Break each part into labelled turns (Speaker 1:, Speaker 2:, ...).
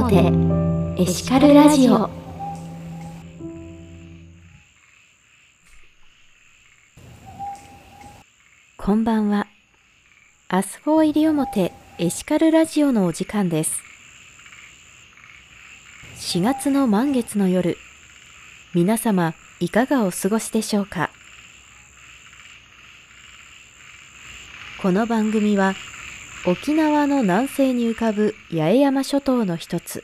Speaker 1: 表エシカルラジオ。こんばんは。 Us 4 西表エシカルラジオのお時間です。4月の満月の夜皆様いかがお過ごしでしょうか？この番組は沖縄の南西に浮かぶ八重山諸島の一つ。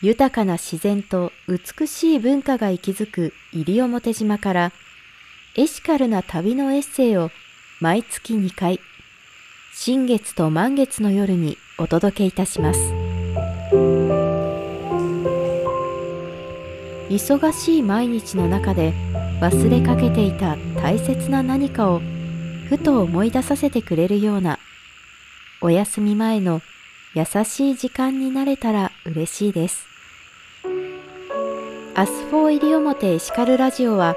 Speaker 1: 豊かな自然と美しい文化が息づく西表島からエシカルな旅のエッセイを毎月2回新月と満月の夜にお届けいたします。忙しい毎日の中で忘れかけていた大切な何かをふと思い出させてくれるようなお休み前の優しい時間になれたら嬉しいです。 Us 4 西表エシカルラジオは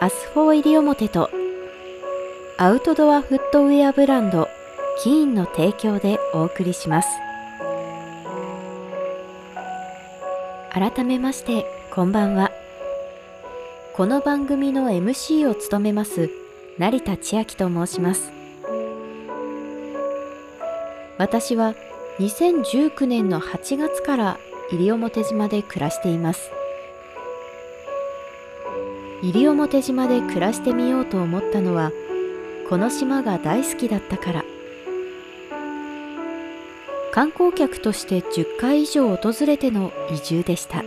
Speaker 1: Us 4 西表とアウトドアフットウェアブランド KEEN の提供でお送りします。改めましてこんばんは。この番組の MC を務めます成田千秋と申します私は2019年の8月から西表島で暮らしています。西表島で暮らしてみようと思ったのはこの島が大好きだったから。観光客として10回以上訪れての移住でした。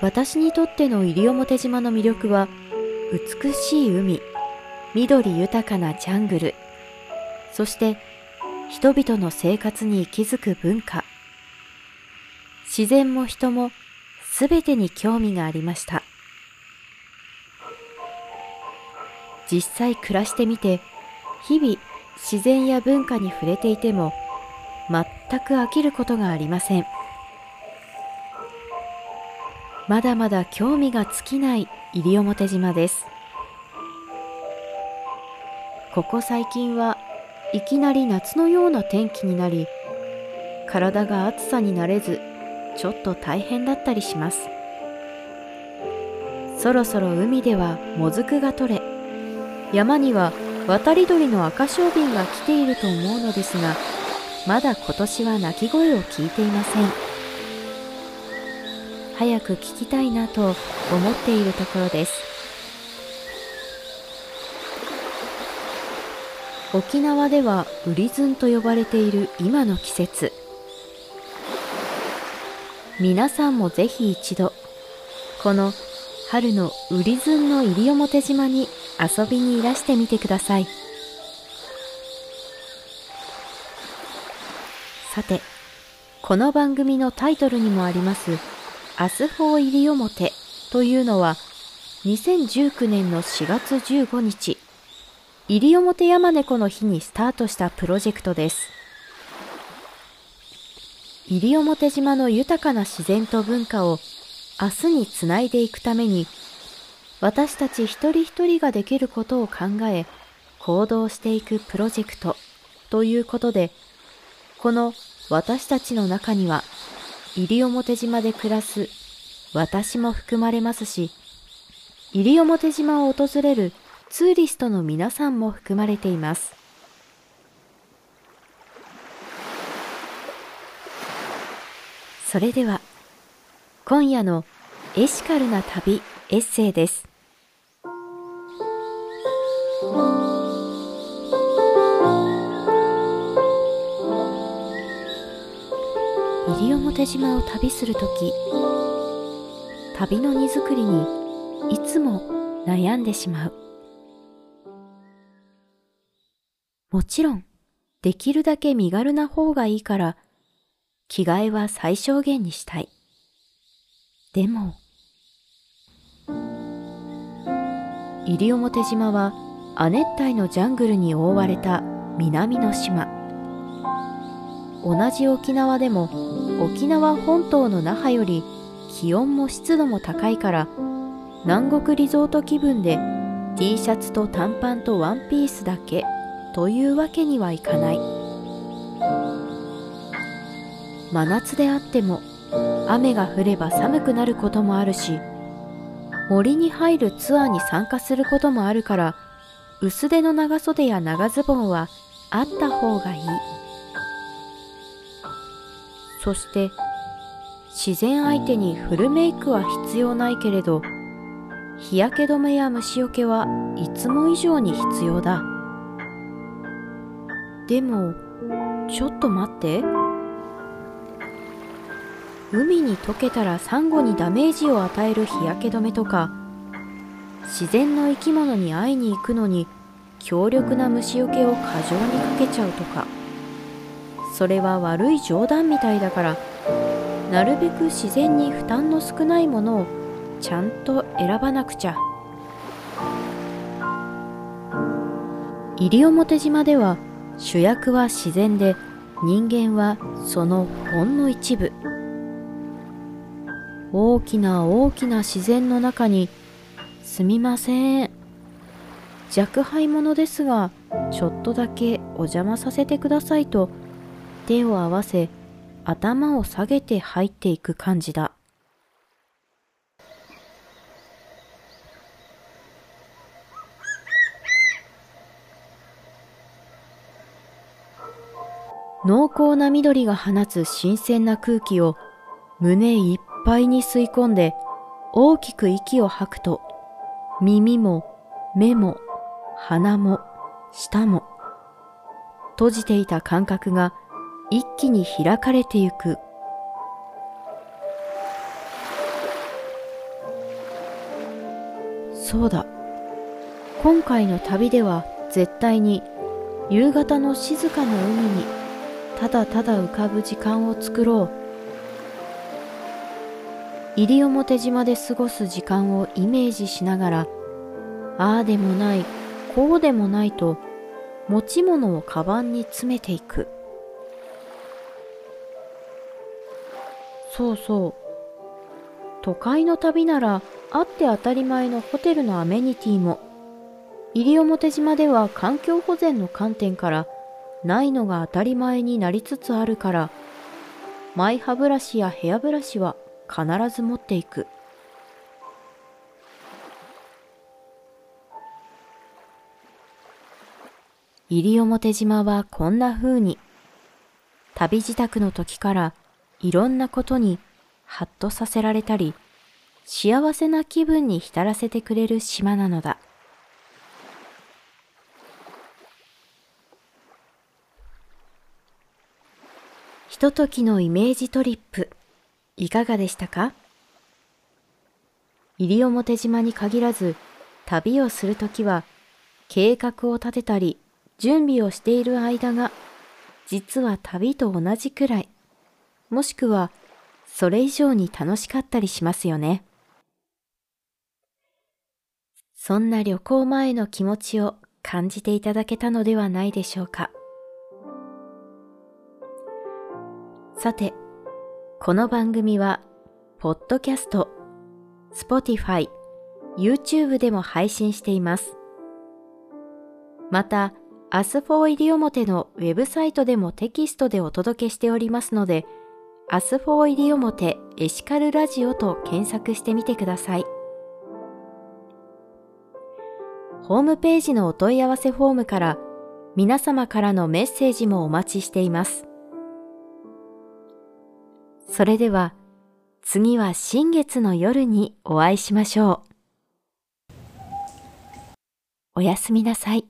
Speaker 1: 私にとっての西表島の魅力は美しい海。緑豊かなジャングル。そして人々の生活に息づく文化。自然も人もすべてに興味がありました。実際暮らしてみて日々自然や文化に触れていても全く飽きることがありません。まだまだ興味が尽きない西表島です。ここ最近はいきなり夏のような天気になり体が暑さになれずちょっと大変だったりします。そろそろ海ではもずくが取れ山には渡り鳥の赤小瓶が来ていると思うのですがまだ今年は鳴き声を聞いていません。早く聞きたいなと思っているところです。沖縄ではウリズンと呼ばれている今の季節。皆さんもぜひ一度この春のウリズンの西表島に遊びにいらしてみてください。さてこの番組のタイトルにもあります Us 4 西表というのは2019年の4月15日西表山猫の日にスタートしたプロジェクトです。西表島の豊かな自然と文化を明日につないでいくために私たち一人一人ができることを考え行動していくプロジェクトということでこの私たちの中には西表島で暮らす私も含まれますし、西表島を訪れるツーリストの皆さんも含まれています。それでは、今夜のエシカルな旅エッセイです。西表島を旅するとき、旅の荷造りにいつも悩んでしまう。もちろん、できるだけ身軽な方がいいから、着替えは最小限にしたい。でも、西表島は亜熱帯のジャングルに覆われた南の島。同じ沖縄でも沖縄本島の那覇より気温も湿度も高いから南国リゾート気分で T シャツと短パンとワンピースだけというわけにはいかない。真夏であっても雨が降れば寒くなることもあるし森に入るツアーに参加することもあるから薄手の長袖や長ズボンはあった方がいい。そして自然相手にフルメイクは必要ないけれど日焼け止めや虫よけはいつも以上に必要だ。でもちょっと待って。海に溶けたらサンゴにダメージを与える日焼け止めとか自然の生き物に会いに行くのに強力な虫よけを過剰にかけちゃうとか。それは悪い冗談みたいだからなるべく自然に負担の少ないものをちゃんと選ばなくちゃ。西表島では主役は自然で人間はそのほんの一部。大きな大きな自然の中にすみません。若輩者ですがちょっとだけお邪魔させてくださいと手を合わせ頭を下げて入っていく感じだ。濃厚な緑が放つ新鮮な空気を胸いっぱいに吸い込んで大きく息を吐くと耳も目も鼻も舌も閉じていた感覚が一気に開かれてゆく。そうだ。今回の旅では絶対に夕方の静かな海にただただ浮かぶ時間を作ろう西表島で過ごす時間をイメージしながら、ああでもない、こうでもないと、持ち物をカバンに詰めていく。そうそう。都会の旅ならあって当たり前のホテルのアメニティも、西表島では環境保全の観点からないのが当たり前になりつつあるから、マイ歯ブラシやヘアブラシは必ず持っていく。西表島はこんな風に旅支度の時からいろんなことにハッとさせられたり幸せな気分に浸らせてくれる島なのだ。ひとときのイメージトリップいかがでしたか？西表島に限らず旅をするときは計画を立てたり準備をしている間が実は旅と同じくらいもしくはそれ以上に楽しかったりしますよね。そんな旅行前の気持ちを感じていただけたのではないでしょうか。さて、この番組は、ポッドキャスト、Spotify、YouTube でも配信しています。また、アスフォーイリオモテのウェブサイトでもテキストでお届けしておりますので、アスフォーイリオモテエシカルラジオと検索してみてください。ホームページのお問い合わせフォームから皆様からのメッセージもお待ちしています。それでは次は新月の夜にお会いしましょう。おやすみなさい。